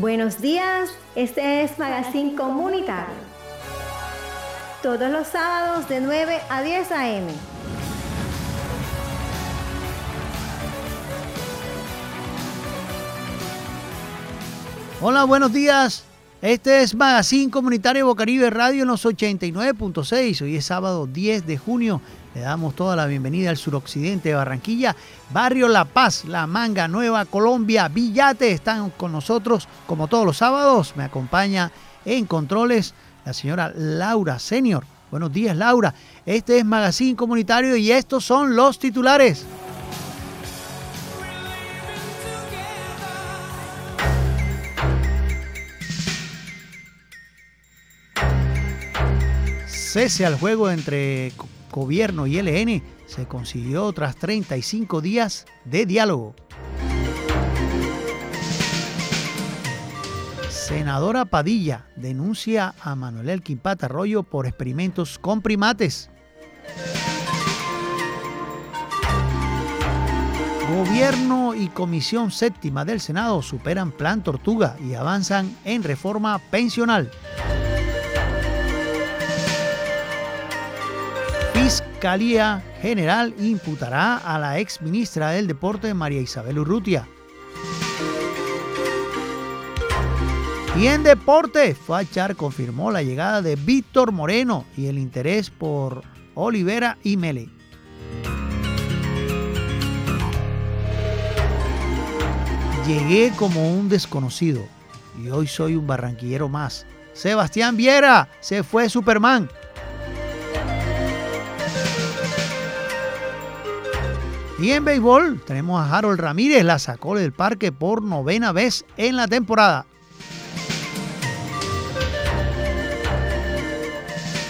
Buenos días, este es Magazine Comunitario. Todos los sábados de 9 a 10 a.m. Hola, buenos días. Este es Magazine Comunitario Bocaribe Radio en los 89.6. Hoy es sábado 10 de junio. Le damos toda la bienvenida al suroccidente de Barranquilla, Barrio La Paz, La Manga, Nueva Colombia, Villate. Están con nosotros como todos los sábados. Me acompaña en controles la señora Laura Senior. Buenos días, Laura. Este es Magazine Comunitario y estos son los titulares. cese al juego entre gobierno y LN se consiguió tras 35 días de diálogo. Senadora Padilla denuncia a Manuel Elkin Patarroyo por experimentos con primates. Gobierno y Comisión Séptima del Senado superan Plan Tortuga y avanzan en reforma pensional. Fiscalía General imputará a la ex ministra del Deporte María Isabel Urrutia. Y en deporte, Fachar confirmó la llegada de Víctor Moreno y el interés por Olivera y Mele. Llegué como un desconocido y hoy soy un barranquillero más. Sebastián Viera, se fue Superman. Y en béisbol tenemos a Harold Ramírez, la sacó del parque por novena vez en la temporada.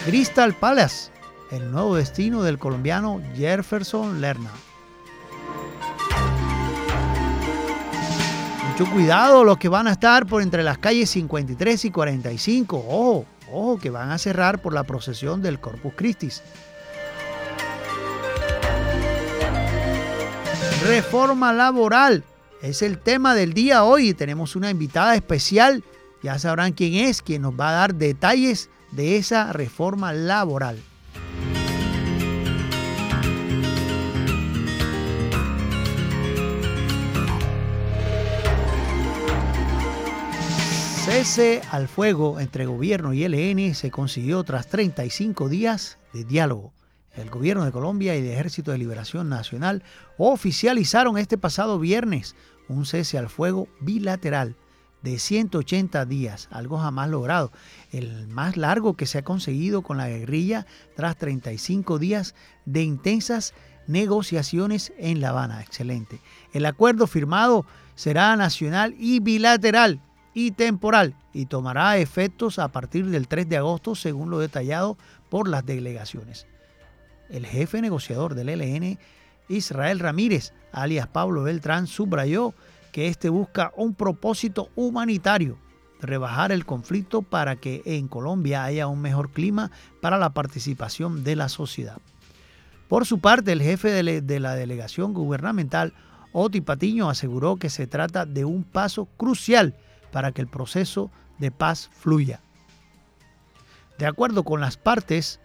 Crystal Palace, el nuevo destino del colombiano Jefferson Lerna. Mucho cuidado los que van a estar por entre las calles 53 y 45. Ojo, ojo, que van a cerrar por la procesión del Corpus Christi. Reforma laboral. Es el tema del día hoy. Tenemos una invitada especial. Ya sabrán quién es, quien nos va a dar detalles de esa reforma laboral. Cese al fuego entre gobierno y LN se consiguió tras 35 días de diálogo. El gobierno de Colombia y el Ejército de Liberación Nacional oficializaron este pasado viernes un cese al fuego bilateral de 180 días, algo jamás logrado, el más largo que se ha conseguido con la guerrilla tras 35 días de intensas negociaciones en La Habana. Excelente. El acuerdo firmado será nacional y bilateral y temporal y tomará efectos a partir del 3 de agosto según lo detallado por las delegaciones el jefe negociador del ELN, Israel Ramírez, alias Pablo Beltrán, subrayó que este busca un propósito humanitario, rebajar el conflicto para que en Colombia haya un mejor clima para la participación de la sociedad. Por su parte, el jefe de la delegación gubernamental, Oti Patiño, aseguró que se trata de un paso crucial para que el proceso de paz fluya. De acuerdo con las partes,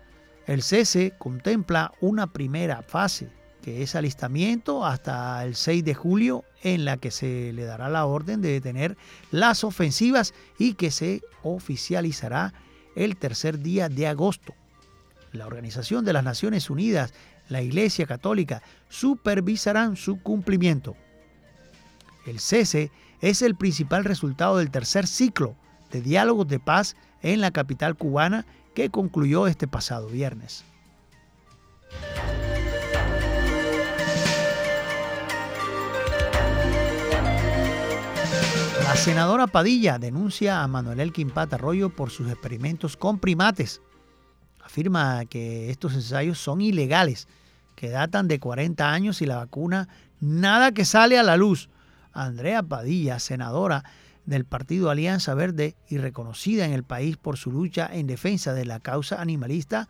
el cese contempla una primera fase, que es alistamiento hasta el 6 de julio, en la que se le dará la orden de detener las ofensivas y que se oficializará el tercer día de agosto. La Organización de las Naciones Unidas, la Iglesia Católica, supervisarán su cumplimiento. El cese es el principal resultado del tercer ciclo de diálogos de paz en la capital cubana que concluyó este pasado viernes. La senadora Padilla denuncia a Manuel Elkin Arroyo por sus experimentos con primates. Afirma que estos ensayos son ilegales, que datan de 40 años y la vacuna nada que sale a la luz. Andrea Padilla, senadora, del partido Alianza Verde y reconocida en el país por su lucha en defensa de la causa animalista,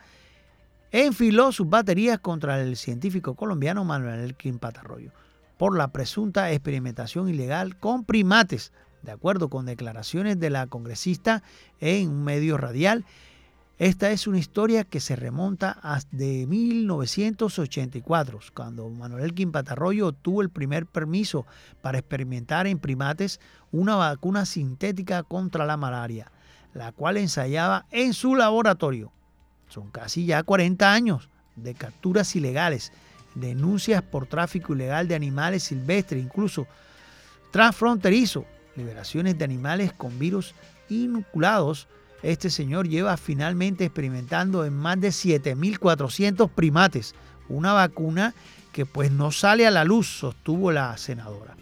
enfiló sus baterías contra el científico colombiano Manuel Elkin Patarroyo por la presunta experimentación ilegal con primates De acuerdo con declaraciones de la congresista en un medio radial, esta es una historia que se remonta hasta 1984, cuando Manuel Elkin Patarroyo obtuvo el primer permiso para experimentar en primates una vacuna sintética contra la malaria, la cual ensayaba en su laboratorio. Son casi ya 40 años de capturas ilegales, denuncias por tráfico ilegal de animales silvestres, incluso transfronterizo, liberaciones de animales con virus inoculados este señor lleva finalmente experimentando en más de 7.400 primates una vacuna que pues no sale a la luz, sostuvo la senadora.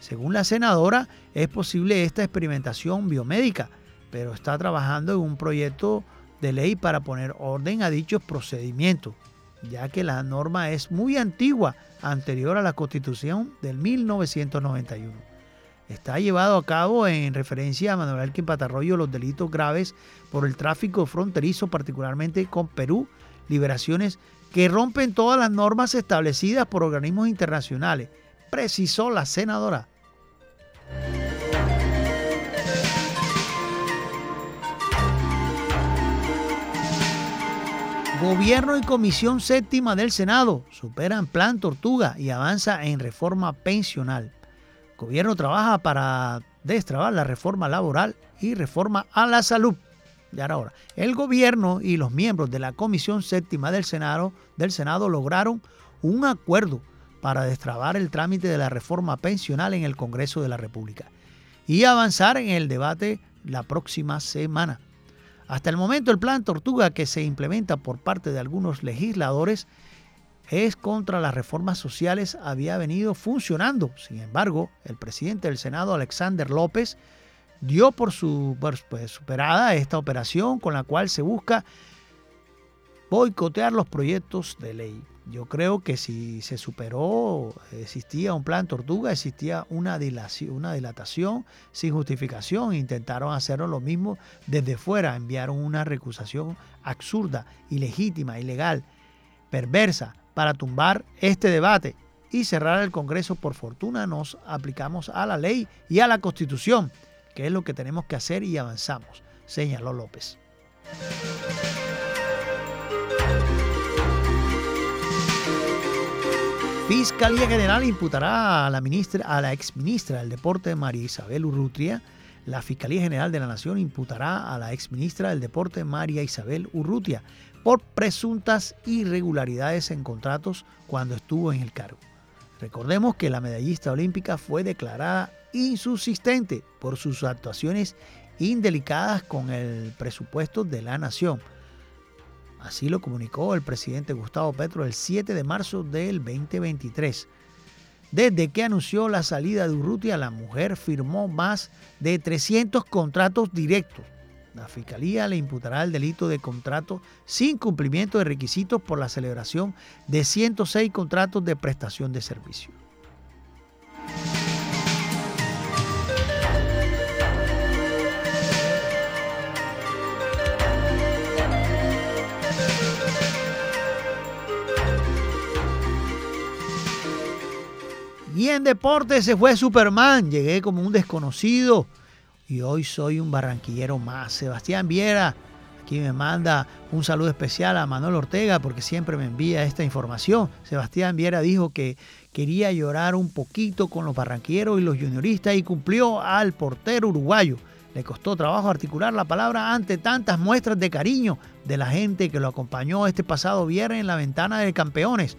Según la senadora, es posible esta experimentación biomédica, pero está trabajando en un proyecto de ley para poner orden a dichos procedimientos, ya que la norma es muy antigua, anterior a la Constitución del 1991 está llevado a cabo en referencia a Manuel Alquim Patarroyo los delitos graves por el tráfico fronterizo, particularmente con Perú, liberaciones que rompen todas las normas establecidas por organismos internacionales, precisó la senadora. Gobierno y Comisión Séptima del Senado superan Plan Tortuga y avanza en reforma pensional gobierno trabaja para destrabar la reforma laboral y reforma a la salud. Y ahora, el gobierno y los miembros de la Comisión Séptima del Senado lograron un acuerdo para destrabar el trámite de la reforma pensional en el Congreso de la República y avanzar en el debate la próxima semana. Hasta el momento el plan Tortuga que se implementa por parte de algunos legisladores es contra las reformas sociales había venido funcionando. Sin embargo, el presidente del Senado, Alexander López, dio por, su, pues, superada esta operación con la cual se busca boicotear los proyectos de ley. Yo creo que si se superó, existía un plan tortuga, existía una dilatación, una dilatación sin justificación. Intentaron hacerlo lo mismo desde fuera, enviaron una recusación absurda, ilegítima, ilegal, perversa para tumbar este debate y cerrar el Congreso. Por fortuna nos aplicamos a la ley y a la Constitución, que es lo que tenemos que hacer y avanzamos, señaló López. Fiscalía General imputará a la ministra, a la exministra del Deporte María Isabel Urrutia. La Fiscalía General de la Nación imputará a la exministra del Deporte María Isabel Urrutia por presuntas irregularidades en contratos cuando estuvo en el cargo. Recordemos que la medallista olímpica fue declarada insubsistente por sus actuaciones indelicadas con el presupuesto de la nación. Así lo comunicó el presidente Gustavo Petro el 7 de marzo del 2023. Desde que anunció la salida de Urrutia, la mujer firmó más de 300 contratos directos la Fiscalía le imputará el delito de contrato sin cumplimiento de requisitos por la celebración de 106 contratos de prestación de servicio. Y en deporte se fue Superman. Llegué como un desconocido y hoy soy un barranquillero más. Sebastián Viera, aquí me manda un saludo especial a Manuel Ortega porque siempre me envía esta información. Sebastián Viera dijo que quería llorar un poquito con los barranquilleros y los junioristas y cumplió al portero uruguayo. Le costó trabajo articular la palabra ante tantas muestras de cariño de la gente que lo acompañó este pasado viernes en la ventana de campeones.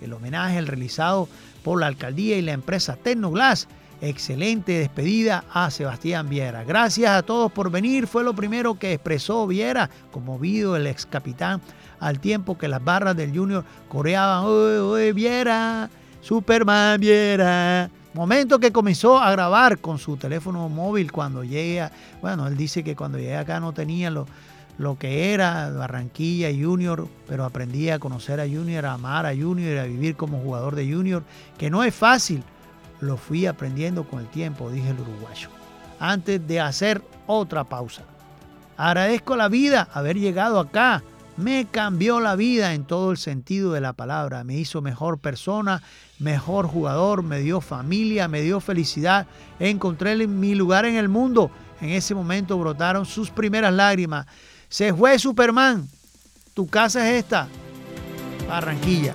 El homenaje realizado por la alcaldía y la empresa Tecnoglass excelente despedida a Sebastián Viera. Gracias a todos por venir, fue lo primero que expresó Viera, conmovido el ex capitán, al tiempo que las barras del Junior coreaban, ¡Oye, oye, Viera! Superman Viera. Momento que comenzó a grabar con su teléfono móvil cuando llega, bueno, él dice que cuando llegué acá no tenía lo, lo que era Barranquilla Junior, pero aprendí a conocer a Junior, a amar a Junior, a vivir como jugador de Junior, que no es fácil lo fui aprendiendo con el tiempo, dije el uruguayo, antes de hacer otra pausa. Agradezco la vida haber llegado acá, me cambió la vida en todo el sentido de la palabra. Me hizo mejor persona, mejor jugador, me dio familia, me dio felicidad. Encontré mi lugar en el mundo. En ese momento brotaron sus primeras lágrimas. Se fue Superman. Tu casa es esta. Barranquilla.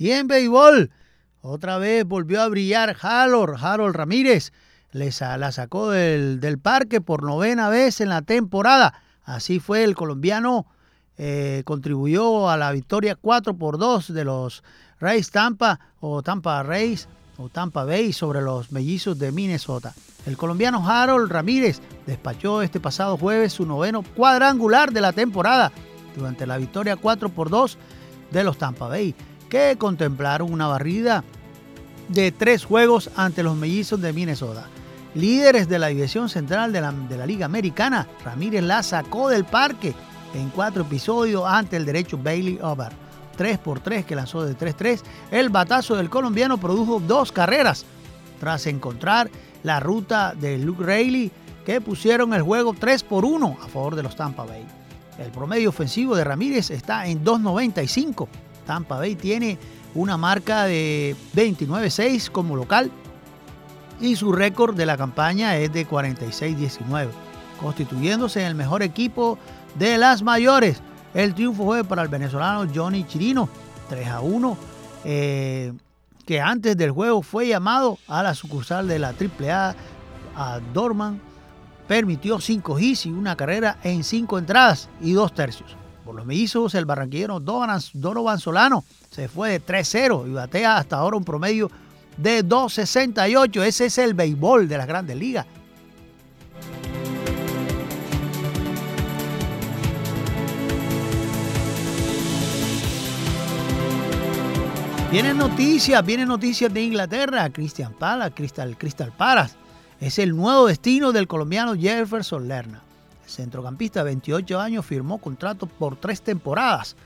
Y en béisbol, otra vez volvió a brillar Harold, Harold Ramírez. Les, la sacó del, parque por novena vez en la temporada. Así fue el colombiano. Eh, contribuyó a la victoria 4 por 2 de los Rays Tampa o Tampa Rays o Tampa Bay sobre los mellizos de Minnesota. El colombiano Harold Ramírez despachó este pasado jueves su noveno cuadrangular de la temporada durante la victoria 4 por 2 de los Tampa Bay, que contemplaron una barrida de tres juegos ante los mellizos de Minnesota. Líderes de la división central de la, de la Liga Americana, Ramírez la sacó del parque en cuatro episodios ante el derecho Bailey Over. 3 por 3 que lanzó de 3-3. El batazo del colombiano produjo dos carreras tras encontrar la ruta de Luke Rayleigh que pusieron el juego 3 por 1 a favor de los Tampa Bay. El promedio ofensivo de Ramírez está en 2.95. Tampa Bay tiene una marca de 29-6 como local y su récord de la campaña es de 46-19, constituyéndose en el mejor equipo de las mayores. El triunfo fue para el venezolano Johnny Chirino, 3 a 1, eh, que antes del juego fue llamado a la sucursal de la AAA a Dorman permitió cinco hits y una carrera en cinco entradas y dos tercios. Por los mellizos, el barranquillero Donovan Solano se fue de 3-0 y batea hasta ahora un promedio de 2.68. Ese es el béisbol de las grandes ligas. Vienen noticias, vienen noticias de Inglaterra. Christian Pala, Crystal, Crystal es el nuevo destino del colombiano Jefferson Lerna. Centrocampista de 28 años firmó contrato por tres temporadas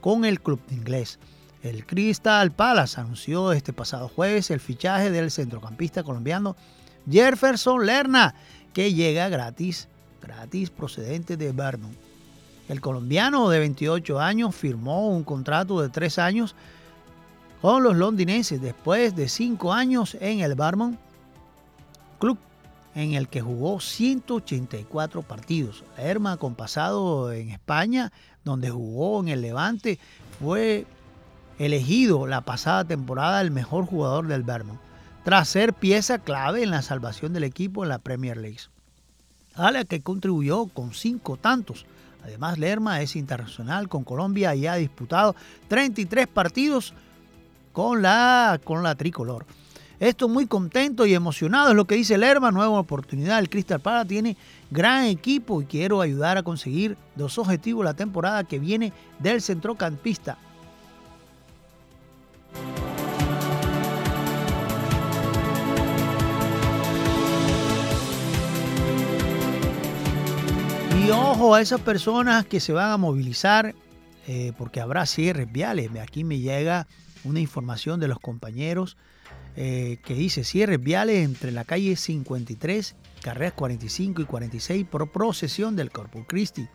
con el club inglés. El Crystal Palace anunció este pasado jueves el fichaje del centrocampista colombiano Jefferson Lerna, que llega gratis, gratis procedente de Vernon. El colombiano de 28 años firmó un contrato de tres años con los londinenses después de cinco años en el Vermont club en el que jugó 184 partidos. Lerma, con pasado en España, donde jugó en el Levante, fue elegido la pasada temporada el mejor jugador del Vermont, tras ser pieza clave en la salvación del equipo en la Premier League. A la que contribuyó con cinco tantos. Además, Lerma es internacional con Colombia y ha disputado 33 partidos con la, con la tricolor. Esto muy contento y emocionado es lo que dice Lerma, nueva oportunidad. El Crystal Palace tiene gran equipo y quiero ayudar a conseguir dos objetivos la temporada que viene del centrocampista. Y ojo a esas personas que se van a movilizar eh, porque habrá cierres viales. Aquí me llega una información de los compañeros eh, que dice cierres viales entre la calle 53, carreras 45 y 46 por procesión del Corpus Christi.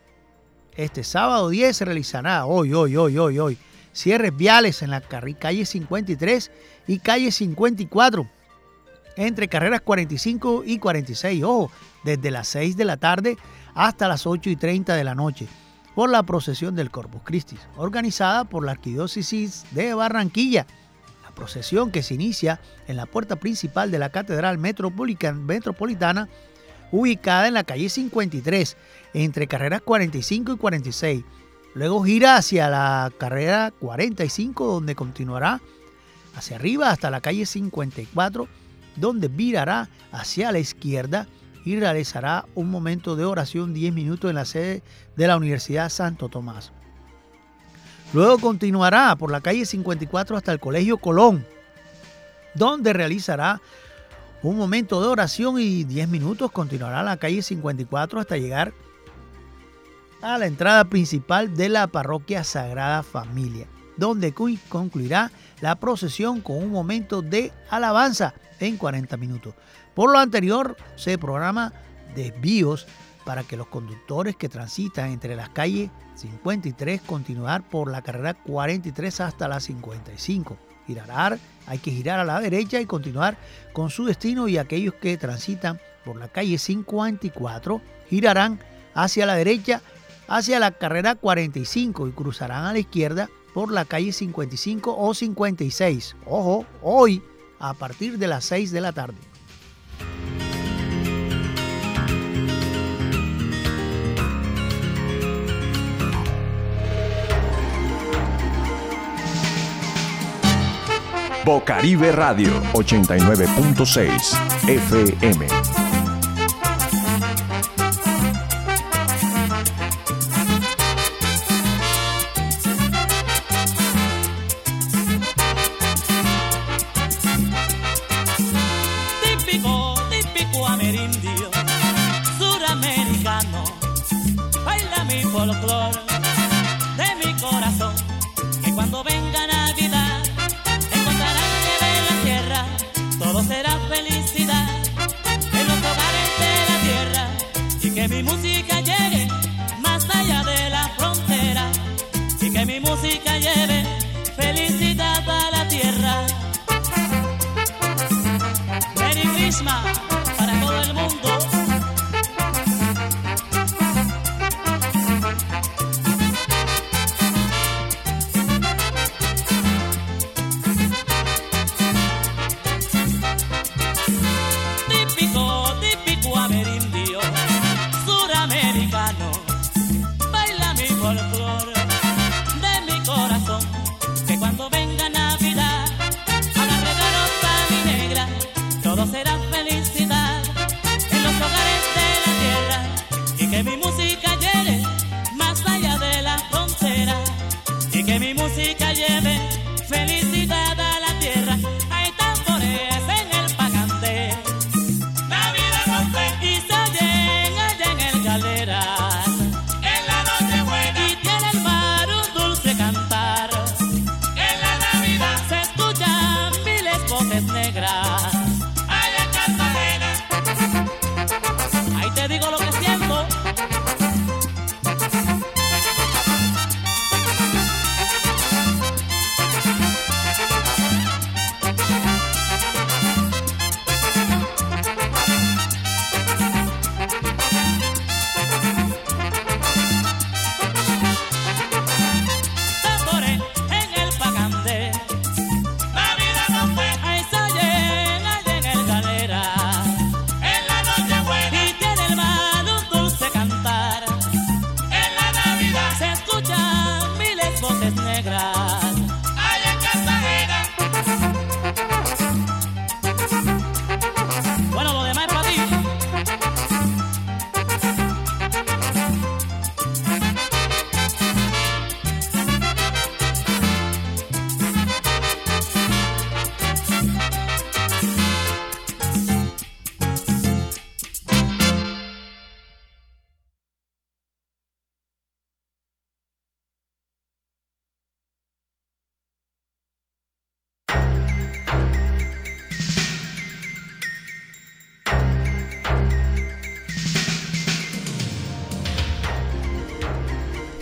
Este sábado 10 se realizará, hoy, hoy, hoy, hoy, hoy, cierres viales en la calle 53 y calle 54 entre carreras 45 y 46, ojo, desde las 6 de la tarde hasta las 8 y 30 de la noche, por la procesión del Corpus Christi, organizada por la Arquidiócesis de Barranquilla procesión que se inicia en la puerta principal de la Catedral Metropolitana, ubicada en la calle 53, entre carreras 45 y 46. Luego gira hacia la carrera 45, donde continuará hacia arriba hasta la calle 54, donde virará hacia la izquierda y realizará un momento de oración 10 minutos en la sede de la Universidad Santo Tomás. Luego continuará por la calle 54 hasta el Colegio Colón, donde realizará un momento de oración y 10 minutos continuará la calle 54 hasta llegar a la entrada principal de la parroquia Sagrada Familia, donde concluirá la procesión con un momento de alabanza en 40 minutos. Por lo anterior, se programa desvíos para que los conductores que transitan entre las calles 53 continuar por la carrera 43 hasta la 55. Girar, hay que girar a la derecha y continuar con su destino y aquellos que transitan por la calle 54 girarán hacia la derecha hacia la carrera 45 y cruzarán a la izquierda por la calle 55 o 56. Ojo, hoy a partir de las 6 de la tarde. Bocaribe Radio 89.6 FM. Típico, típico amerindio, suramericano, baila mi folclore.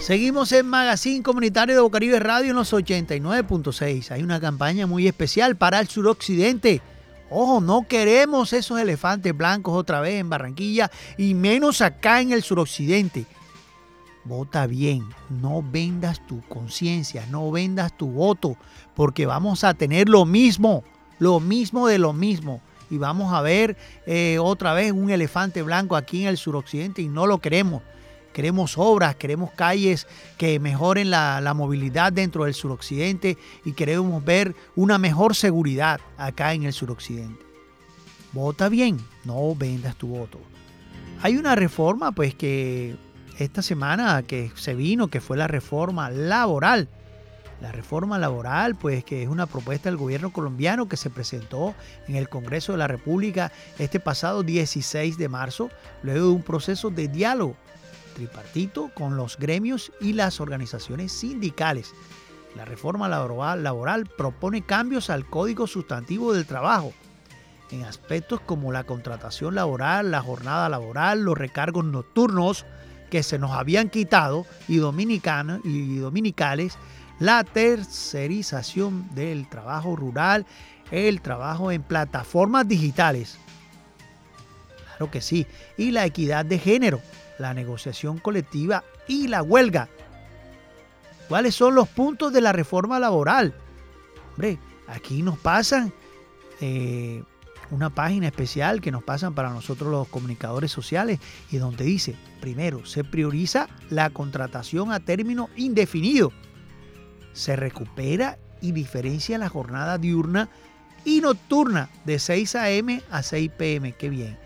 Seguimos en Magazine Comunitario de Bocaribe Radio en los 89.6. Hay una campaña muy especial para el suroccidente. Ojo, no queremos esos elefantes blancos otra vez en Barranquilla y menos acá en el suroccidente. Vota bien, no vendas tu conciencia, no vendas tu voto, porque vamos a tener lo mismo, lo mismo de lo mismo. Y vamos a ver eh, otra vez un elefante blanco aquí en el suroccidente y no lo queremos. Queremos obras, queremos calles que mejoren la, la movilidad dentro del suroccidente y queremos ver una mejor seguridad acá en el suroccidente. Vota bien, no vendas tu voto. Hay una reforma pues que esta semana que se vino, que fue la reforma laboral. La reforma laboral, pues que es una propuesta del gobierno colombiano que se presentó en el Congreso de la República este pasado 16 de marzo, luego de un proceso de diálogo tripartito con los gremios y las organizaciones sindicales. La reforma laboral, propone cambios al Código Sustantivo del Trabajo en aspectos como la contratación laboral, la jornada laboral, los recargos nocturnos que se nos habían quitado y, dominicanos, y dominicales, la tercerización del trabajo rural, el trabajo en plataformas digitales. Claro que sí. Y la equidad de género, la negociación colectiva y la huelga. ¿Cuáles son los puntos de la reforma laboral? Hombre, aquí nos pasan eh, una página especial que nos pasan para nosotros los comunicadores sociales y donde dice, primero, se prioriza la contratación a término indefinido. Se recupera y diferencia la jornada diurna y nocturna de 6 a.m. a 6 p.m. Qué bien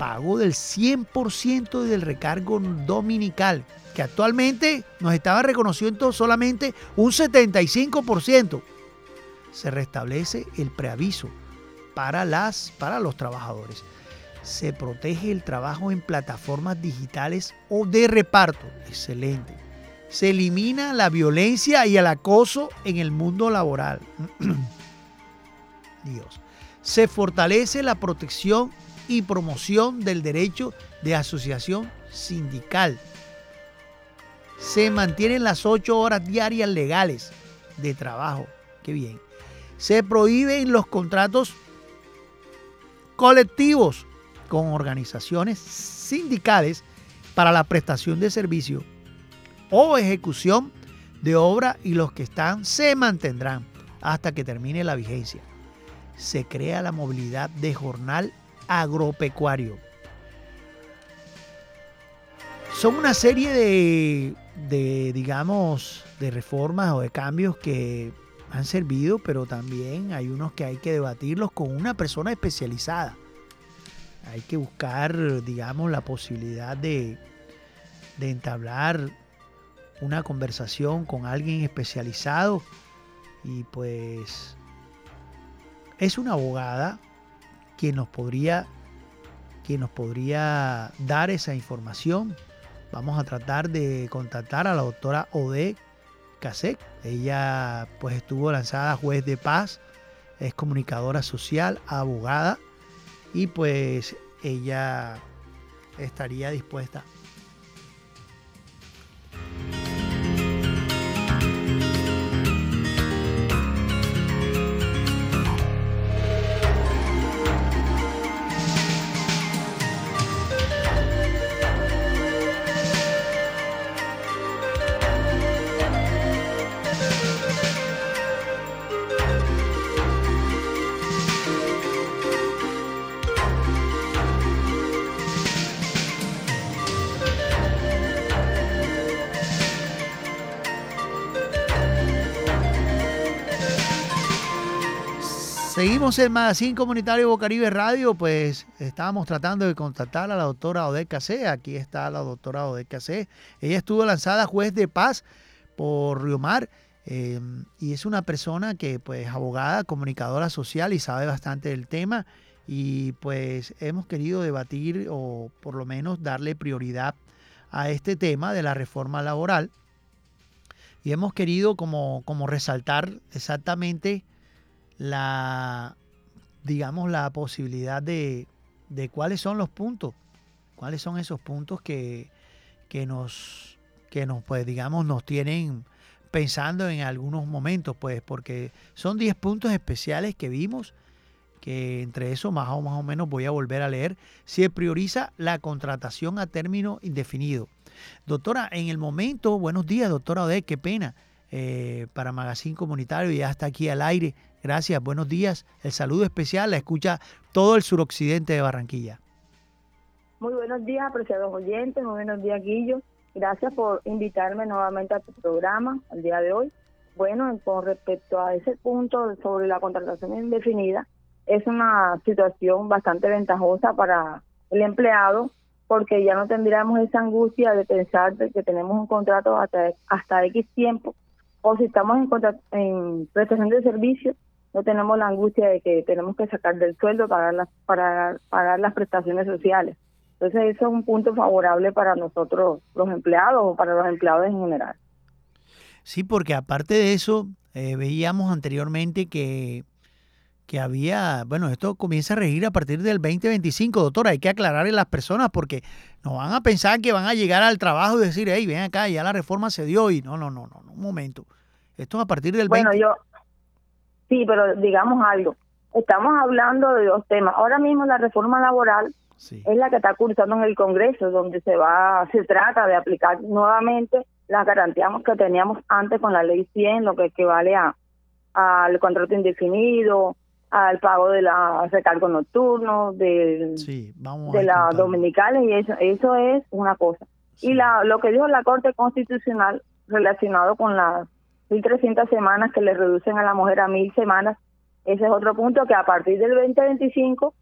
pago del 100% del recargo dominical, que actualmente nos estaba reconociendo solamente un 75%. Se restablece el preaviso para, las, para los trabajadores. Se protege el trabajo en plataformas digitales o de reparto. Excelente. Se elimina la violencia y el acoso en el mundo laboral. Dios. Se fortalece la protección y promoción del derecho de asociación sindical. Se mantienen las ocho horas diarias legales de trabajo. Qué bien. Se prohíben los contratos colectivos con organizaciones sindicales para la prestación de servicio o ejecución de obra y los que están se mantendrán hasta que termine la vigencia. Se crea la movilidad de jornal agropecuario. Son una serie de, de, digamos, de reformas o de cambios que han servido, pero también hay unos que hay que debatirlos con una persona especializada. Hay que buscar, digamos, la posibilidad de, de entablar una conversación con alguien especializado y pues es una abogada quien nos podría nos podría dar esa información. Vamos a tratar de contactar a la doctora Ode Casek. Ella pues estuvo lanzada juez de paz, es comunicadora social, abogada y pues ella estaría dispuesta Seguimos el Magazine Comunitario Bocaribe Radio, pues estábamos tratando de contactar a la doctora Odette C. Aquí está la doctora Odette C. Ella estuvo lanzada juez de paz por Riomar eh, y es una persona que pues abogada, comunicadora social y sabe bastante del tema y pues hemos querido debatir o por lo menos darle prioridad a este tema de la reforma laboral y hemos querido como, como resaltar exactamente la, digamos, la posibilidad de, de cuáles son los puntos, cuáles son esos puntos que, que nos, que nos, pues, digamos, nos tienen pensando en algunos momentos, pues, porque son 10 puntos especiales que vimos, que entre eso más o, más o menos voy a volver a leer, se prioriza la contratación a término indefinido. Doctora, en el momento, buenos días, doctora Ode, qué pena, eh, para Magazine Comunitario, ya está aquí al aire Gracias, buenos días. El saludo especial la escucha todo el suroccidente de Barranquilla. Muy buenos días, apreciados oyentes. Muy buenos días, Guillo. Gracias por invitarme nuevamente a tu programa el día de hoy. Bueno, con respecto a ese punto sobre la contratación indefinida, es una situación bastante ventajosa para el empleado porque ya no tendríamos esa angustia de pensar que tenemos un contrato hasta, hasta X tiempo o si estamos en, en prestación de servicios no tenemos la angustia de que tenemos que sacar del sueldo para las, para pagar las prestaciones sociales. Entonces eso es un punto favorable para nosotros los empleados o para los empleados en general. Sí, porque aparte de eso, eh, veíamos anteriormente que, que había, bueno, esto comienza a regir a partir del 2025, doctora, hay que aclararle a las personas porque no van a pensar que van a llegar al trabajo y decir, hey, ven acá, ya la reforma se dio y no, no, no, no, un momento. Esto es a partir del bueno, yo Sí, pero digamos algo. Estamos hablando de dos temas. Ahora mismo la reforma laboral es la que está cursando en el Congreso, donde se va, se trata de aplicar nuevamente las garantías que teníamos antes con la ley 100, lo que equivale a al contrato indefinido, al pago de la recargo nocturno, de, de las dominicales y eso eso es una cosa. Y la lo que dijo la Corte Constitucional relacionado con las 1.300 semanas que le reducen a la mujer a 1.000 semanas. Ese es otro punto que a partir del 2025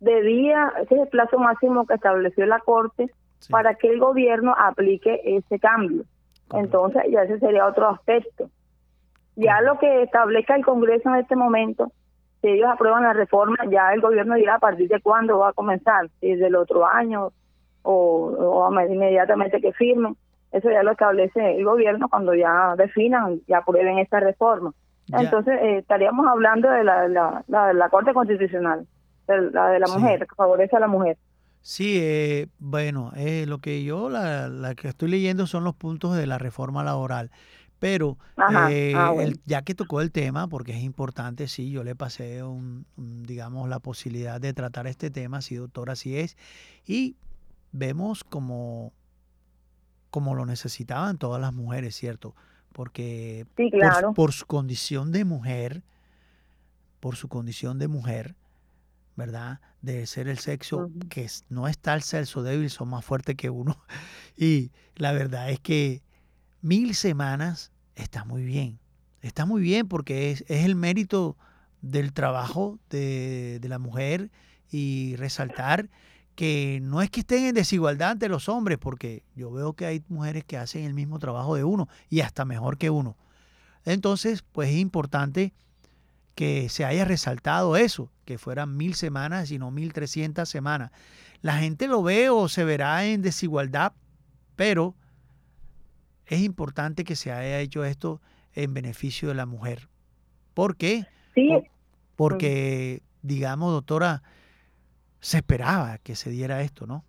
debía, ese es el plazo máximo que estableció la Corte para que el gobierno aplique ese cambio. Entonces ya ese sería otro aspecto. Ya lo que establezca el Congreso en este momento si ellos aprueban la reforma, ya el gobierno dirá a partir de cuándo va a comenzar, si es del otro año o, inmediatamente que firmen. Eso ya lo establece el gobierno cuando ya definan y aprueben esta reforma. Entonces, eh, estaríamos hablando de la, la, la, Corte Constitucional, de la de la mujer, que favorece a la mujer. Sí, eh, bueno, eh, lo que yo, la, la que estoy leyendo son los puntos de la reforma laboral. Pero eh, ah, ya que tocó el tema, porque es importante, sí, yo le pasé, un, digamos, la posibilidad de tratar este tema, sí, doctora, así es. Y vemos como, como lo necesitaban todas las mujeres, ¿cierto? Porque por, su condición de mujer, por su condición de mujer, ¿verdad? De ser el sexo que no está el sexo débil, son más fuertes que uno. Y la verdad es que mil semanas está muy bien. Está muy bien porque es, el mérito del trabajo de, la mujer y resaltar que no es que estén en desigualdad ante los hombres, porque yo veo que hay mujeres que hacen el mismo trabajo de uno y hasta mejor que uno. Entonces, pues es importante que se haya resaltado eso, que fueran mil semanas y no mil trescientas semanas. La gente lo ve o se verá en desigualdad, pero es importante que se haya hecho esto en beneficio de la mujer. ¿Por qué? Sí. porque, digamos, doctora, se esperaba que se diera esto, ¿no?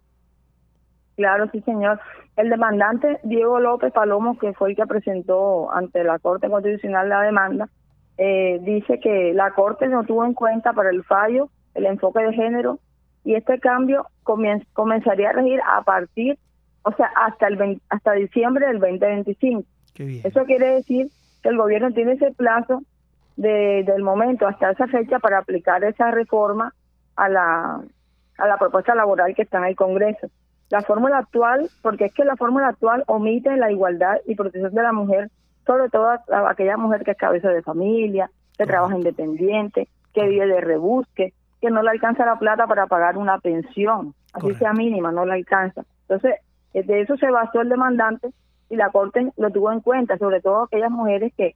Claro, sí, señor. El demandante Diego López Palomo, que fue el que presentó ante la Corte Constitucional la demanda, eh, dice que la Corte no tuvo en cuenta para el fallo el enfoque de género y este cambio comenzaría a regir a partir o sea, hasta el hasta diciembre del 2025. Eso quiere decir que el gobierno tiene ese plazo de, del momento hasta esa fecha para aplicar esa reforma a la, a la propuesta laboral que está en el Congreso. La fórmula actual, porque es que la fórmula actual omite la igualdad y protección de la mujer, sobre todo aquella mujer que es cabeza de familia, que trabaja independiente, que vive de rebusque, que no le alcanza la plata para pagar una pensión, así sea mínima, no la alcanza. Entonces, eh, de eso se basó el demandante y la Corte lo tuvo en cuenta, sobre todo aquellas mujeres que,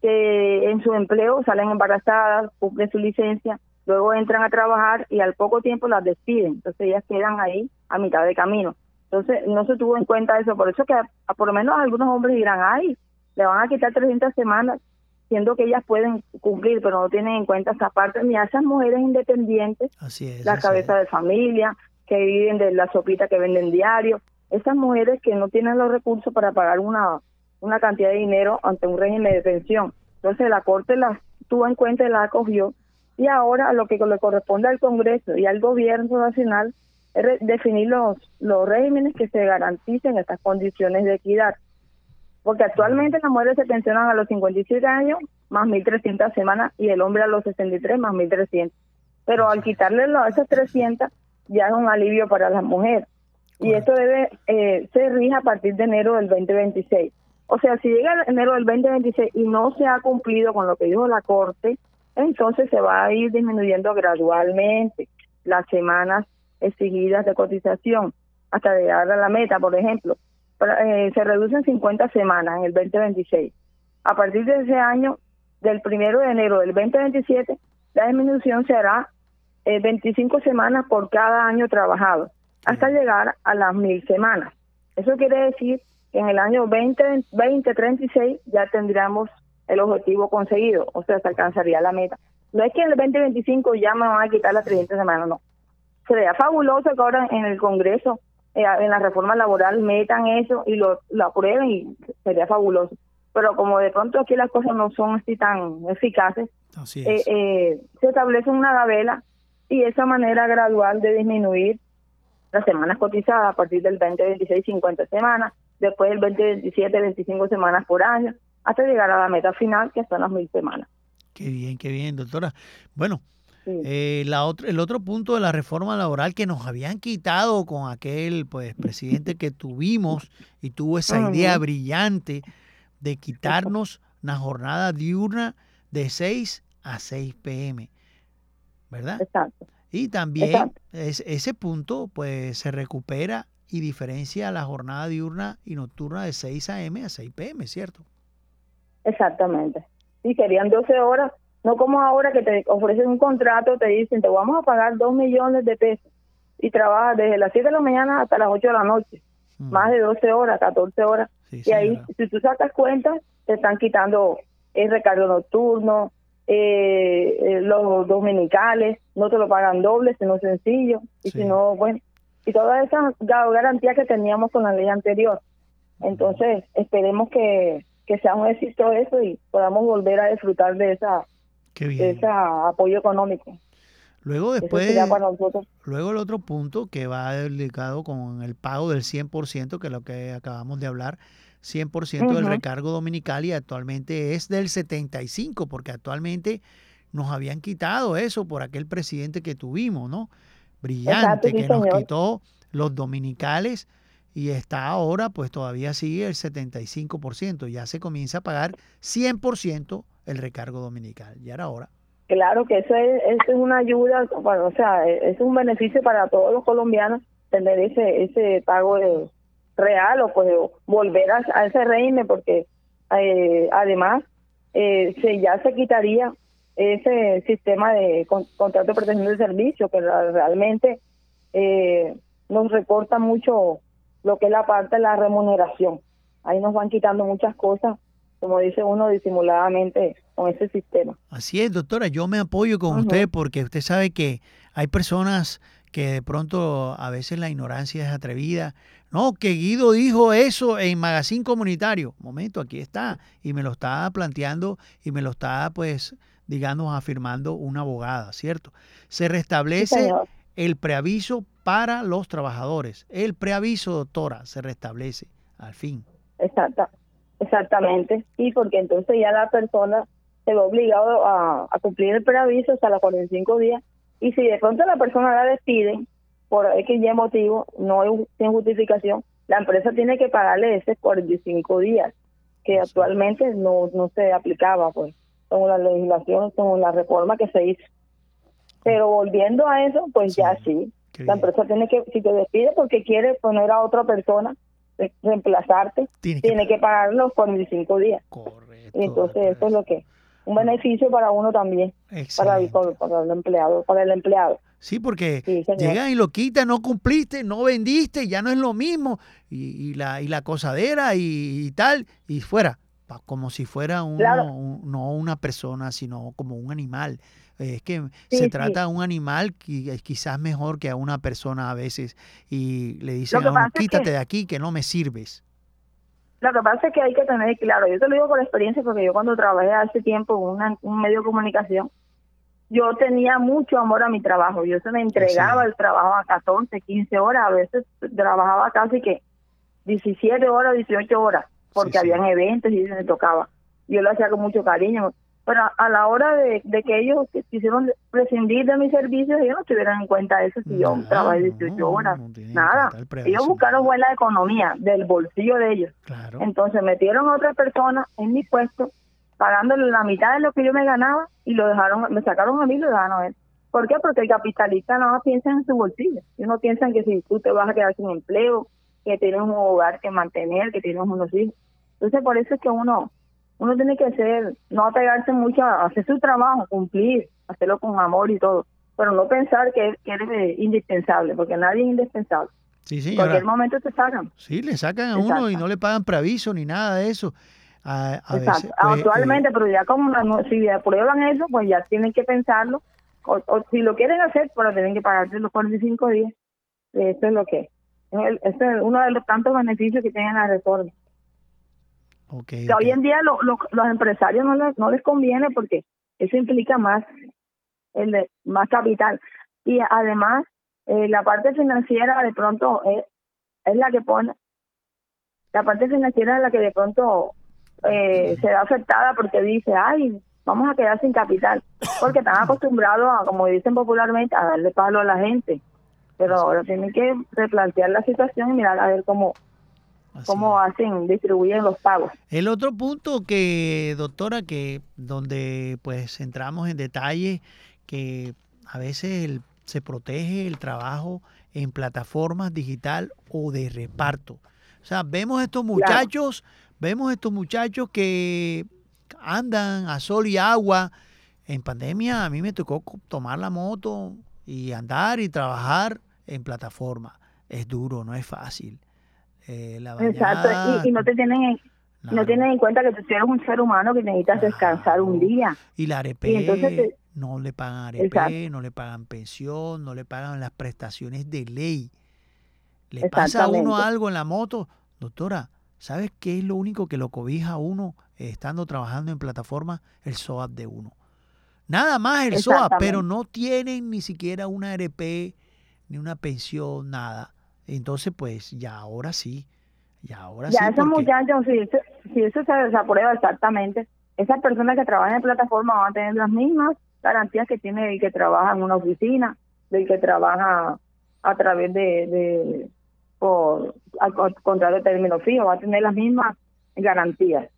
que en su empleo salen embarazadas, cumplen su licencia, luego entran a trabajar y al poco tiempo las despiden. Entonces ellas quedan ahí a mitad de camino. Entonces no se tuvo en cuenta eso. Por eso que por lo menos algunos hombres dirán, ay, le van a quitar 300 semanas, siendo que ellas pueden cumplir, pero no tienen en cuenta esa parte, ni a esas mujeres independientes, la cabeza de familia, que viven de la sopita que venden diario, esas mujeres que no tienen los recursos para pagar una, una cantidad de dinero ante un régimen de pensión. Entonces la Corte las tuvo en cuenta y la acogió y ahora lo que le corresponde al Congreso y al Gobierno Nacional es definir los, los regímenes que se garanticen estas condiciones de equidad. Porque actualmente las mujeres se pensionan a los 57 años más 1.300 semanas y el hombre a los 63 más 1.300. Pero al quitarle esas 300 ya es un alivio para las mujeres y esto debe eh, ser rija a partir de enero del 2026. O sea, si llega enero del 2026 y no se ha cumplido con lo que dijo la Corte, entonces se va a ir disminuyendo gradualmente las semanas exigidas de cotización hasta llegar a la meta, por ejemplo. Eh, se reducen 50 semanas en el 2026. A partir de ese año, del primero de enero del 2027, la disminución será eh, 25 semanas por cada año trabajado hasta llegar a las mil semanas. Eso quiere decir que en el año 20, 2036 ya tendríamos el objetivo conseguido, o sea, se alcanzaría la meta. No es que en el 2025 ya me van a quitar las 300 semanas, no. Sería fabuloso que ahora en el Congreso, eh, en la reforma laboral, metan eso y lo, lo aprueben y sería fabuloso. Pero como de pronto aquí las cosas no son así tan eficaces, eh, eh, se establece una gabela y esa manera gradual de disminuir las semanas cotizadas a partir del 2026, 50 semanas, después del 2027, 25 semanas por año, hasta llegar a la meta final, que son las mil semanas. Qué bien, qué bien, doctora. Bueno, eh, la el otro punto de la reforma laboral que nos habían quitado con aquel pues presidente que tuvimos y tuvo esa idea brillante de quitarnos una jornada diurna de 6 a 6 pm, ¿verdad? Exacto. Y también ese punto pues se recupera y diferencia la jornada diurna y nocturna de 6 a.m. a 6 p.m., ¿cierto? Exactamente. Sí, serían 12 horas No como ahora que te ofrecen un contrato, te dicen, te vamos a pagar dos millones de pesos y trabajas desde las 7 de la mañana hasta las 8 de la noche, mm. más de 12 horas, 14 horas. y ahí, si tú sacas cuentas, te están quitando el recargo nocturno, eh, eh, los dominicales, no te lo pagan doble, sino sencillo, y si no, bueno, y toda esa garantía que teníamos con la ley anterior. Entonces, esperemos que, que sea un éxito eso y podamos volver a disfrutar de esa de ese apoyo económico. Luego después, luego el otro punto que va dedicado con el pago del 100%, que es lo que acabamos de hablar, 100% del recargo dominical y actualmente es del 75%, porque actualmente nos habían quitado eso por aquel presidente que tuvimos, ¿no? Brillante, que nos quitó los dominicales y está ahora, pues todavía sigue el 75%, ya se comienza a pagar 100% el recargo dominical, ya era hora. Claro que eso es, es una ayuda, bueno, o sea, es un beneficio para todos los colombianos tener ese ese pago real o pues volver a, ese régimen porque eh, además eh, se ya se quitaría ese sistema de contrato de protección de servicio que realmente eh, nos recorta mucho lo que es la parte de la remuneración. Ahí nos van quitando muchas cosas, como dice uno, disimuladamente con ese sistema. Así es, doctora, yo me apoyo con usted porque usted sabe que hay personas que de pronto a veces la ignorancia es atrevida. No, que Guido dijo eso en Magazine Comunitario. Momento, aquí está. Y me lo está planteando y me lo está, pues, digamos, afirmando una abogada, ¿cierto? Se restablece el preaviso para los trabajadores. El preaviso, doctora, se restablece al fin. Exacta, exactamente. Y porque entonces ya la persona se ve obligado a, a cumplir el preaviso hasta los 45 días y si de pronto la persona la despiden por X y motivo, no hay sin justificación, la empresa tiene que pagarle ese 45 días, que actualmente no, no se aplicaba, pues, con la legislación, con la reforma que se hizo. Pero volviendo a eso, pues ya sí, la empresa tiene que, si te despide porque quiere poner a otra persona, reemplazarte, tiene que, pagar los 45 días. Correcto. entonces eso es lo que un beneficio para uno también, para el, para el, empleado, para el empleado. Sí, porque llegan y lo quitan, no cumpliste, no vendiste, ya no es lo mismo, y, la, y la cosadera y, tal, y fuera, como si fuera uno, no una persona, sino como un animal. Es que se trata de un animal que es quizás mejor que a una persona a veces y le dicen quítate de aquí que no me sirves. Lo que pasa es que hay que tener claro, yo te lo digo por experiencia porque yo cuando trabajé hace tiempo en un medio de comunicación, yo tenía mucho amor a mi trabajo, yo se me entregaba el trabajo a 14, 15 horas, a veces trabajaba casi que 17 horas, 18 horas, porque habían eventos y se me tocaba. Yo lo hacía con mucho cariño, pero a la hora de, que ellos quisieron prescindir de mis servicios, ellos no tuvieran en cuenta eso si yo trabajé 18 horas. nada. Ellos buscaron buena economía del bolsillo de ellos. Entonces metieron a otra persona en mi puesto, pagándole la mitad de lo que yo me ganaba y lo dejaron, me sacaron a mí y lo dejaron a él. ¿Por qué? Porque el capitalista no piensa en su bolsillo. Ellos no piensan que si tú te vas a quedar sin empleo, que tienes un hogar que mantener, que tienes unos hijos. Entonces por eso es que uno uno tiene que hacer, no apegarse mucho a hacer su trabajo, cumplir, hacerlo con amor y todo, pero no pensar que, eres indispensable, porque nadie es indispensable. Sí, En cualquier momento te sacan. Sí, le sacan a uno y no le pagan preaviso ni nada de eso. A, pues, Actualmente, pero ya como si aprueban eso, pues ya tienen que pensarlo. O, si lo quieren hacer, pues tienen que pagarse los 45 días. Eso es lo que es. es uno de los tantos beneficios que tienen la reforma hoy en día los empresarios no les, no les conviene porque eso implica más el más capital. Y además eh, la parte financiera de pronto es, es la que pone la parte financiera es la que de pronto eh, se ve afectada porque dice ay vamos a quedar sin capital porque están acostumbrados a como dicen popularmente a darle palo a la gente. Pero ahora tienen que replantear la situación y mirar a ver cómo cómo hacen, distribuyen los pagos. El otro punto que, doctora, que donde pues entramos en detalle, que a veces se protege el trabajo en plataformas digital o de reparto. O sea, vemos estos muchachos, vemos estos muchachos que andan a sol y agua en pandemia a mí me tocó tomar la moto y andar y trabajar en plataforma. Es duro, no es fácil. Eh, la Exacto, y, no te tienen en, no tienen en cuenta que tú eres un ser humano que necesitas descansar un día. Y la arepe no le pagan arepe, no le pagan pensión, no le pagan las prestaciones de ley. Le pasa a uno algo en la moto, doctora, ¿sabes qué es lo único que lo cobija a uno estando trabajando en plataforma? El SOAP de uno. Nada más el SOAP, pero no tienen ni siquiera una ARP, ni una pensión, nada. Entonces, pues ya ahora sí, ya ahora sí. Ya esos muchachos, si, eso se desaprueba exactamente, esas personas que trabajan en plataforma van a tener las mismas garantías que tiene el que trabaja en una oficina, del que trabaja a través de, de por al contrario de término fijo, va a tener las mismas garantías.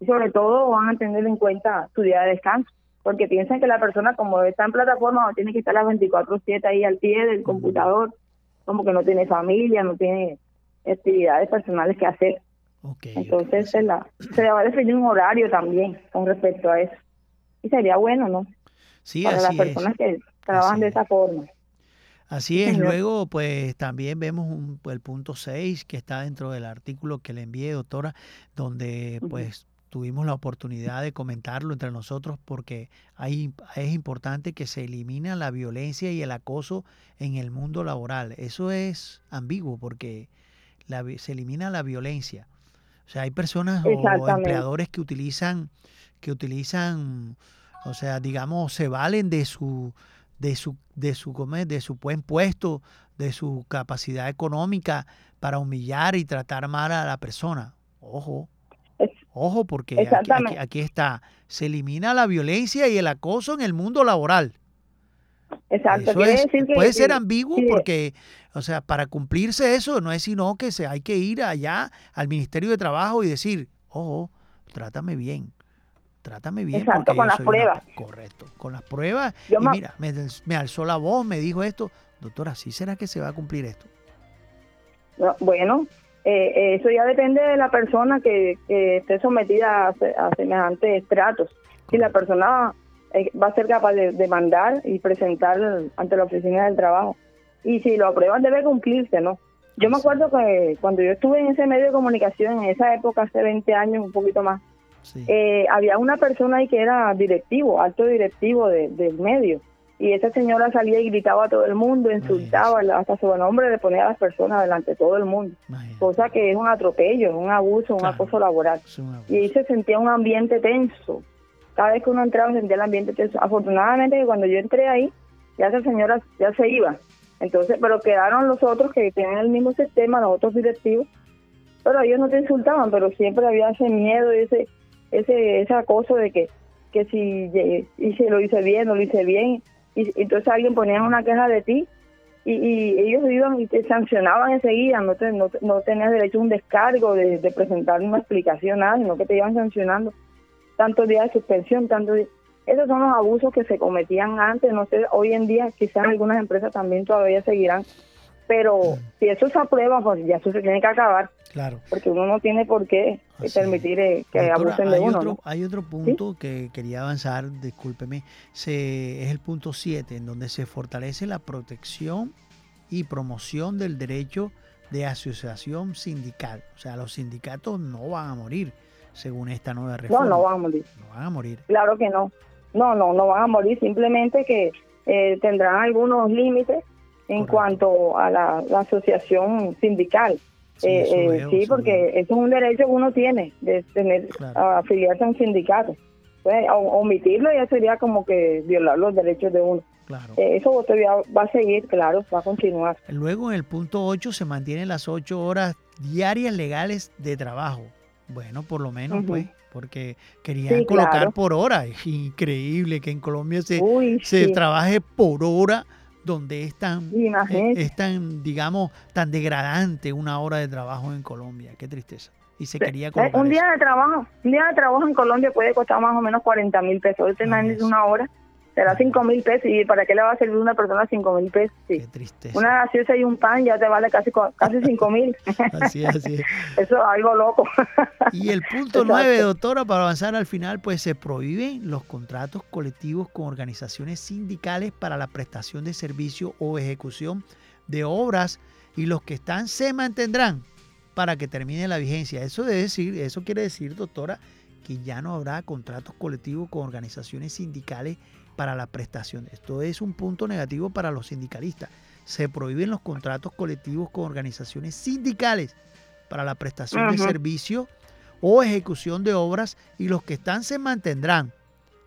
Y sobre todo van a tener en cuenta su día de descanso, porque piensan que la persona como está en plataforma tiene que estar las 24/7 ahí al pie del computador, como que no tiene familia, no tiene actividades personales que hacer. Entonces Se, la, se va a definir un horario también con respecto a eso. Y sería bueno, ¿no? Sí, Para las personas que trabajan de esa forma. Así es, luego pues también vemos un, el punto 6 que está dentro del artículo que le envié, doctora, donde pues tuvimos la oportunidad de comentarlo entre nosotros porque hay, es importante que se elimine la violencia y el acoso en el mundo laboral. Eso es ambiguo porque la, se elimina la violencia. O sea, hay personas o empleadores que utilizan, que utilizan, o sea, digamos, se valen de su de su, de su, de su buen puesto, de su capacidad económica para humillar y tratar mal a la persona. Ojo, ojo, porque aquí, está, se elimina la violencia y el acoso en el mundo laboral. Exacto. puede ser ambiguo porque, o sea, para cumplirse eso no es sino que se, hay que ir allá al Ministerio de Trabajo y decir, ojo, trátame bien trátame bien. Exacto, con las pruebas. correcto, con las pruebas. y mira, me, alzó la voz, me dijo esto. Doctora, ¿sí será que se va a cumplir esto? Bueno, eh, eso ya depende de la persona que, esté sometida a, semejantes tratos. Si la persona eh, va a ser capaz de demandar y presentar ante la oficina del trabajo. Y si lo aprueban debe cumplirse, ¿no? Yo me acuerdo que cuando yo estuve en ese medio de comunicación, en esa época, hace 20 años, un poquito más, eh, había una persona ahí que era directivo, alto directivo del medio, y esa señora salía y gritaba a todo el mundo, insultaba, hasta su nombre le ponía a las personas delante de todo el mundo, cosa que es un atropello, es un abuso, un acoso laboral. Y ahí se sentía un ambiente tenso. Cada vez que uno entraba sentía el ambiente tenso. Afortunadamente cuando yo entré ahí, ya esa señora ya se iba. Entonces, pero quedaron los otros que tenían el mismo sistema, los otros directivos, pero ellos no te insultaban, pero siempre había ese miedo, ese ese, ese acoso de que, que si hice, lo hice bien, no lo hice bien, y, entonces alguien ponía una queja de ti y, ellos iban y te sancionaban enseguida, no, te, no, no tenías derecho a un descargo de, presentar una explicación, nada, sino que te iban sancionando tantos días de suspensión, tantos días. Esos son los abusos que se cometían antes, no sé, hoy en día quizás algunas empresas también todavía seguirán pero si eso se aprueba, pues ya eso se tiene que acabar. Claro. Porque uno no tiene por qué permitir eh, que abusen de uno. Otro, Hay otro punto que quería avanzar, discúlpeme, se, es el punto 7, en donde se fortalece la protección y promoción del derecho de asociación sindical. O sea, los sindicatos no van a morir, según esta nueva reforma. No, no van a morir. No van a morir. Claro que no. No, no, no van a morir, simplemente que eh, tendrán algunos límites en cuanto a la, asociación sindical. Sí, eh, eh, porque eso es un derecho que uno tiene, de tener afiliarse a un sindicato. Pues, omitirlo ya sería como que violar los derechos de uno. Claro. Eh, eso todavía va a seguir, claro, va a continuar. Luego en el punto 8 se mantienen las 8 horas diarias legales de trabajo. Bueno, por lo menos, pues, porque querían colocar por hora. Es increíble que en Colombia se, se trabaje por hora donde es tan, eh, es tan, digamos, tan degradante una hora de trabajo en Colombia. Qué tristeza. Y se quería Un día de trabajo, un día de trabajo en Colombia puede costar más o menos 40 mil pesos. Usted ah, una hora Será cinco mil pesos. ¿Y para qué le va a servir una persona cinco mil pesos? Sí. Qué tristeza. Una gaseosa y un pan ya te vale casi casi cinco mil. Así es, así es. Eso es algo loco. Y el punto nueve, doctora, para avanzar al final, pues se prohíben los contratos colectivos con organizaciones sindicales para la prestación de servicio o ejecución de obras y los que están se mantendrán para que termine la vigencia. Eso debe decir, eso quiere decir, doctora, que ya no habrá contratos colectivos con organizaciones sindicales para la prestación. Esto es un punto negativo para los sindicalistas. Se prohíben los contratos colectivos con organizaciones sindicales para la prestación de servicio o ejecución de obras y los que están se mantendrán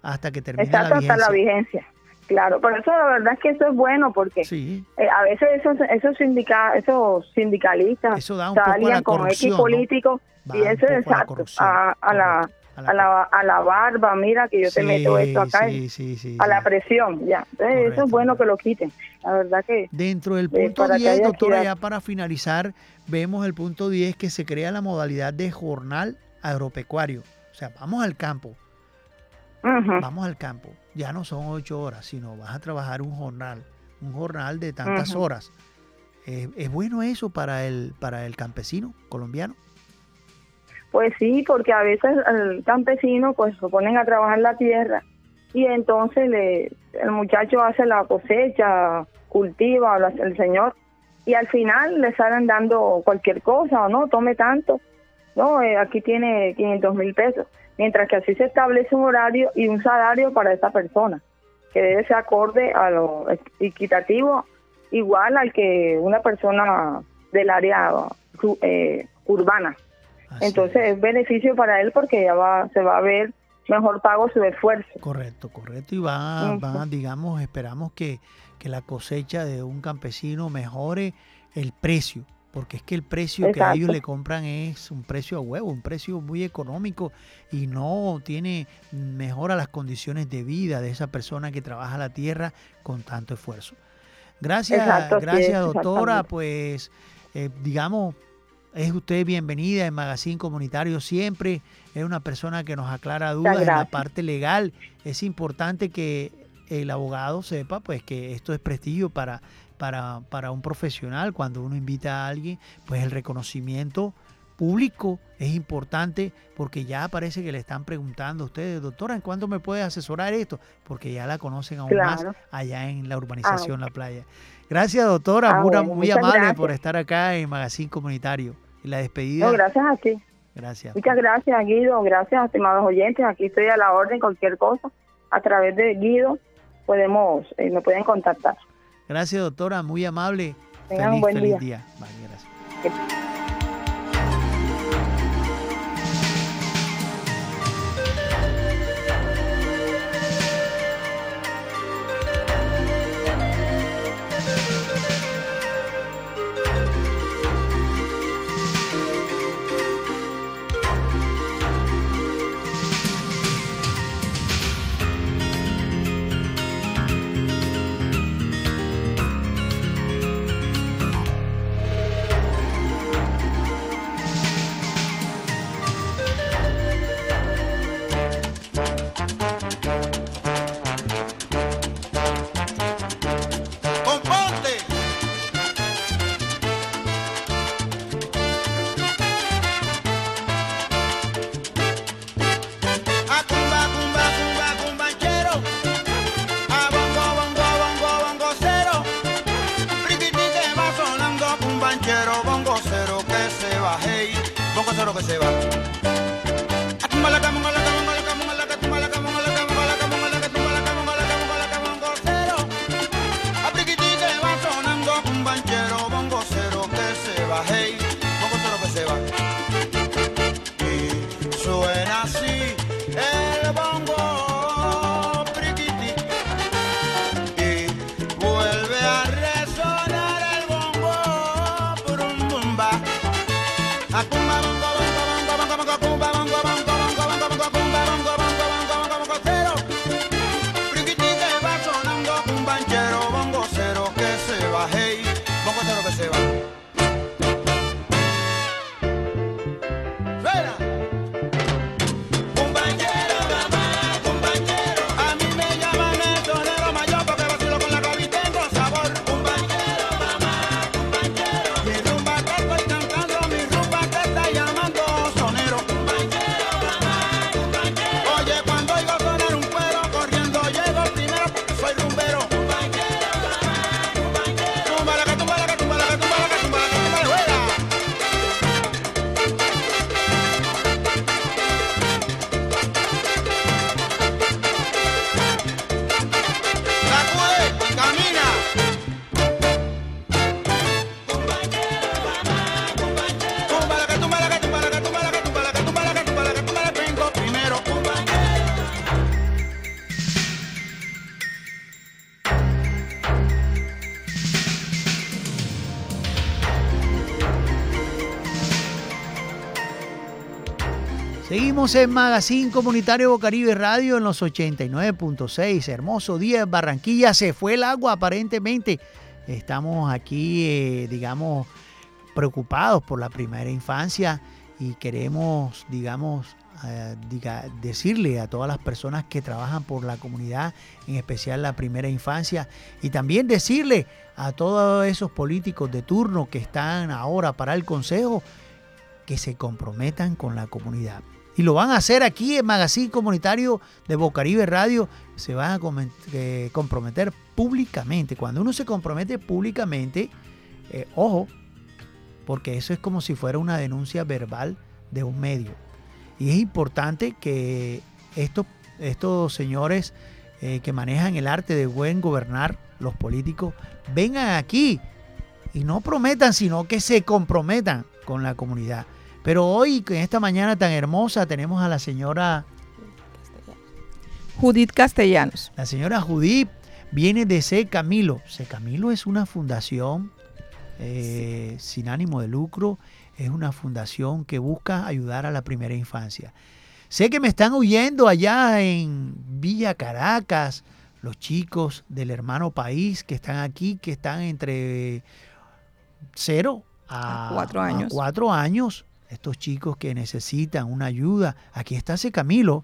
hasta que termine Exacto, la hasta vigencia. la vigencia. Claro, por eso la verdad es que eso es bueno porque Sí, eh, a veces esos esos, sindica, esos sindicalistas eso da un poco a salían la con X políticos y eso poco a es la exacto, a, a la, a, la, a la barba, mira que yo te meto esto acá, sí, sí, sí, a la presión, ya. Entonces eso es bueno que lo quiten, la verdad que Dentro del eh, punto para que 10, haya doctora, ya para finalizar, vemos el punto 10 que se crea la modalidad de jornal agropecuario. O sea, vamos al campo, vamos al campo. Ya no son ocho horas, sino vas a trabajar un jornal, un jornal de tantas horas. Eh, ¿Es bueno eso para el, para el campesino colombiano? Pues sí, porque a veces el campesino pues se ponen a trabajar la tierra y entonces le, el muchacho hace la cosecha, cultiva el señor y al final le salen dando cualquier cosa o no, tome tanto, no, eh, aquí tiene 500 mil pesos, mientras que así se establece un horario y un salario para esa persona, que debe ser acorde a lo equitativo, igual al que una persona del área eh, urbana. Así Entonces es beneficio para él porque ya va, se va a ver mejor pago su esfuerzo. Correcto, correcto. Y va, va, digamos, esperamos que, que la cosecha de un campesino mejore el precio, porque es que el precio que a ellos le compran es un precio a huevo, un precio muy económico y no tiene, mejora las condiciones de vida de esa persona que trabaja la tierra con tanto esfuerzo. Gracias, Exacto, gracias doctora, pues eh, digamos, es usted bienvenida en Magazine Comunitario siempre. Es una persona que nos aclara dudas en la parte legal. Es importante que el abogado sepa pues que esto es prestigio para, para, para un profesional. Cuando uno invita a alguien, pues el reconocimiento público es importante porque ya parece que le están preguntando a ustedes, doctora, ¿en cuánto me puede asesorar esto? Porque ya la conocen aún más allá en la urbanización La Playa. Gracias, doctora, Ah, muy, bueno, muy muchas amable gracias. por estar acá en Magazine Comunitario. La despedida. No, gracias a ti. Gracias. Muchas gracias, Guido. Gracias, estimados oyentes. Aquí estoy a la orden, cualquier cosa. A través de Guido podemos, eh, me pueden contactar. Gracias, doctora, muy amable. Tengan feliz, un buen feliz día. día. Vale, gracias. の場所は Seguimos en Magazine Comunitario Bocaribe Radio en los 89.6. Hermoso día en Barranquilla. Se fue el agua aparentemente. Estamos aquí, eh, digamos, preocupados por la primera infancia y queremos, digamos, eh, decirle a todas las personas que trabajan por la comunidad, en especial la primera infancia, y también decirle a todos esos políticos de turno que están ahora para el Consejo, que se comprometan con la comunidad. Y lo van a hacer aquí en Magazine Comunitario de Bocaribe Radio. Se van a eh, comprometer públicamente. Cuando uno se compromete públicamente, eh, ojo, porque eso es como si fuera una denuncia verbal de un medio. Y es importante que estos, estos señores eh, que manejan el arte de buen gobernar, los políticos, vengan aquí y no prometan, sino que se comprometan con la comunidad. Pero hoy, en esta mañana tan hermosa, tenemos a la señora Judith Castellanos. La señora Judith viene de C. Camilo. C. Camilo es una fundación eh, sin ánimo de lucro, es una fundación que busca ayudar a la primera infancia. Sé que me están huyendo allá en Villa Caracas, los chicos del hermano país que están aquí, que están entre cero a, cuatro años. A cuatro años estos chicos que necesitan una ayuda. Aquí está ese Camilo,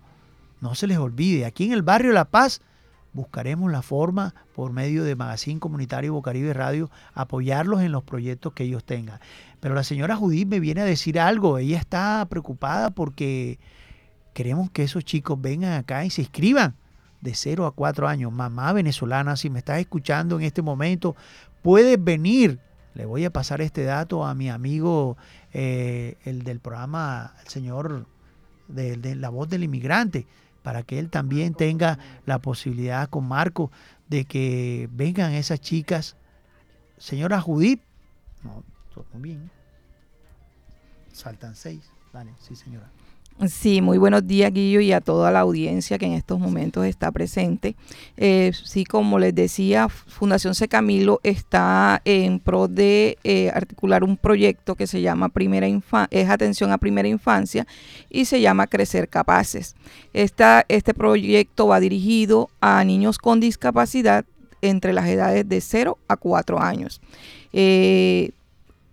no se les olvide. Aquí en el barrio La Paz buscaremos la forma, por medio de Magazine Comunitario Bocaribe Radio, apoyarlos en los proyectos que ellos tengan. Pero la señora Judith me viene a decir algo. Ella está preocupada porque queremos que esos chicos vengan acá y se inscriban de 0 a 4 años. Mamá venezolana, si me estás escuchando en este momento, puedes venir. Le voy a pasar este dato a mi amigo eh, el del programa, el señor de, La Voz del Inmigrante, para que él también tenga la posibilidad con Marco de que vengan esas chicas. Señora Judith, no, todo bien. Saltan seis. Vale, sí, señora. Sí, muy buenos días, Guillo, y a toda la audiencia que en estos momentos está presente. Eh, sí, como les decía, Fundación C. Camilo está en pro de eh, articular un proyecto que se llama Primera es Atención a Primera Infancia y se llama Crecer Capaces. Esta, este proyecto va dirigido a niños con discapacidad entre las edades de 0 a 4 años. Eh,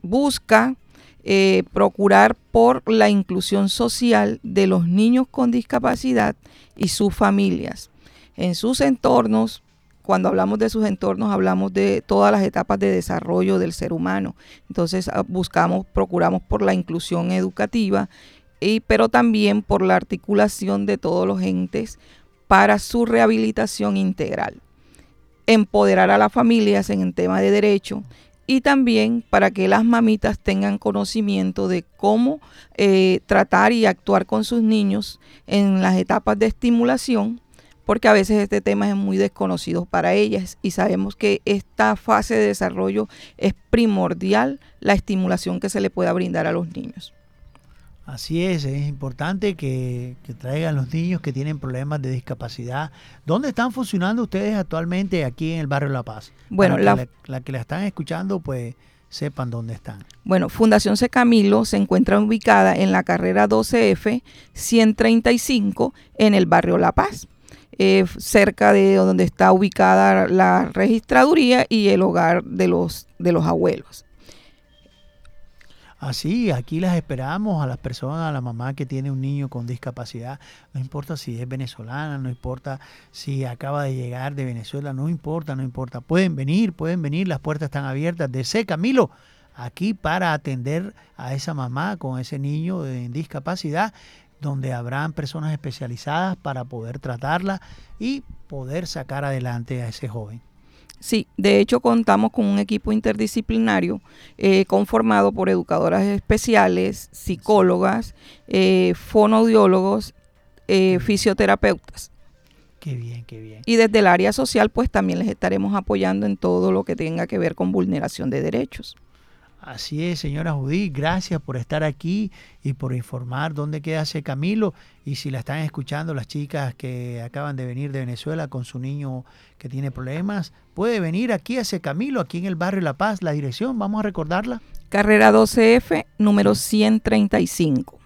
busca eh, procurar por la inclusión social de los niños con discapacidad y sus familias. En sus entornos, cuando hablamos de sus entornos, hablamos de todas las etapas de desarrollo del ser humano. Entonces ah, buscamos, procuramos por la inclusión educativa, y, pero también por la articulación de todos los entes para su rehabilitación integral. Empoderar a las familias en el tema de derecho y también para que las mamitas tengan conocimiento de cómo eh, tratar y actuar con sus niños en las etapas de estimulación, porque a veces este tema es muy desconocido para ellas y sabemos que esta fase de desarrollo es primordial la estimulación que se le pueda brindar a los niños. Así es, es importante que, traigan los niños que tienen problemas de discapacidad. ¿Dónde están funcionando ustedes actualmente aquí en el barrio La Paz? Bueno, la, que la están escuchando, pues sepan dónde están. Bueno, Fundación C. Camilo se encuentra ubicada en la carrera 12F 135 en el barrio La Paz, eh, cerca de donde está ubicada la registraduría y el hogar de los, de los abuelos. Así, aquí las esperamos a las personas, a la mamá que tiene un niño con discapacidad, no importa si es venezolana, no importa si acaba de llegar de Venezuela, no importa, no importa. Pueden venir, pueden venir, las puertas están abiertas. De Camilo, aquí para atender a esa mamá con ese niño en discapacidad, donde habrán personas especializadas para poder tratarla y poder sacar adelante a ese joven. Sí, de hecho contamos con un equipo interdisciplinario eh, conformado por educadoras especiales, psicólogas, eh, fonoaudiólogos, eh, fisioterapeutas. Qué bien, qué bien. Y desde el área social, pues también les estaremos apoyando en todo lo que tenga que ver con vulneración de derechos. Así es, señora Judí, gracias por estar aquí y por informar dónde queda ese Camilo. Y si la están escuchando las chicas que acaban de venir de Venezuela con su niño que tiene problemas, puede venir aquí a ese Camilo, aquí en el barrio La Paz. La dirección, vamos a recordarla. Carrera 12F, número 135.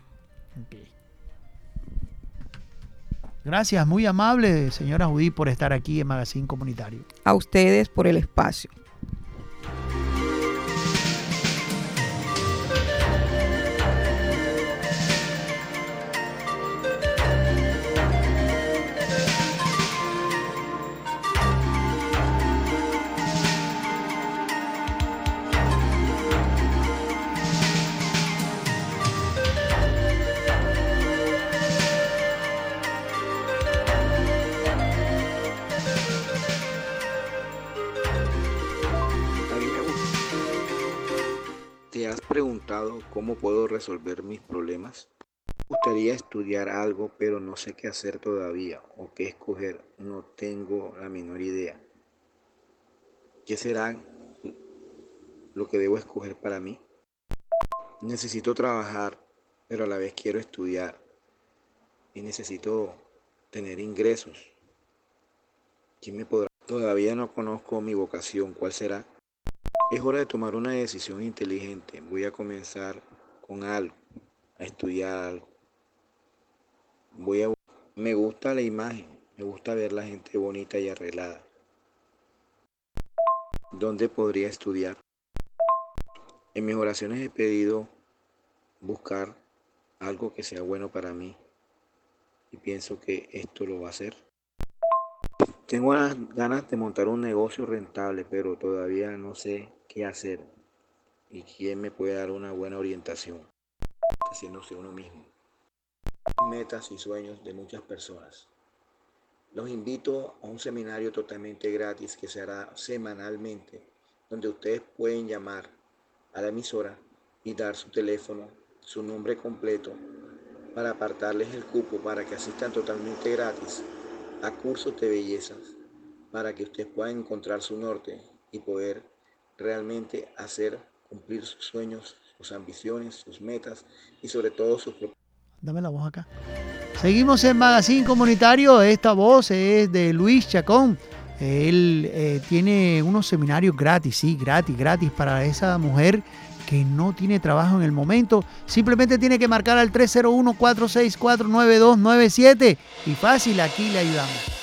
Gracias, muy amable, señora Judy, por estar aquí en Magazine Comunitario. A ustedes por el espacio. Cómo puedo resolver mis problemas. Me gustaría estudiar algo, pero no sé qué hacer todavía o qué escoger. No tengo la menor idea. ¿Qué será lo que debo escoger para mí? Necesito trabajar, pero a la vez quiero estudiar. Y necesito tener ingresos. ¿Quién me podrá? Todavía no conozco mi vocación. ¿Cuál será? Es hora de tomar una decisión inteligente. Voy a comenzar con algo, a estudiar algo. Voy a me gusta la imagen, me gusta ver la gente bonita y arreglada. ¿Dónde podría estudiar? En mis oraciones he pedido buscar algo que sea bueno para mí y pienso que esto lo va a hacer. Tengo ganas de montar un negocio rentable, pero todavía no sé qué hacer y quién me puede dar una buena orientación, haciéndose uno mismo. Metas y sueños de muchas personas. Los invito a un seminario totalmente gratis que se hará semanalmente, donde ustedes pueden llamar a la emisora y dar su teléfono, su nombre completo, para apartarles el cupo para que asistan totalmente gratis a cursos de bellezas, para que ustedes puedan encontrar su norte y poder realmente hacer cumplir sus sueños, sus ambiciones, sus metas y sobre todo sus Dame la voz acá. Seguimos en Magazine Comunitario. Esta voz es de Luis Chacón. Él eh, tiene unos seminarios gratis, sí, gratis, gratis para esa mujer que no tiene trabajo en el momento. Simplemente tiene que marcar al 301-464-9297 y fácil, aquí le ayudamos.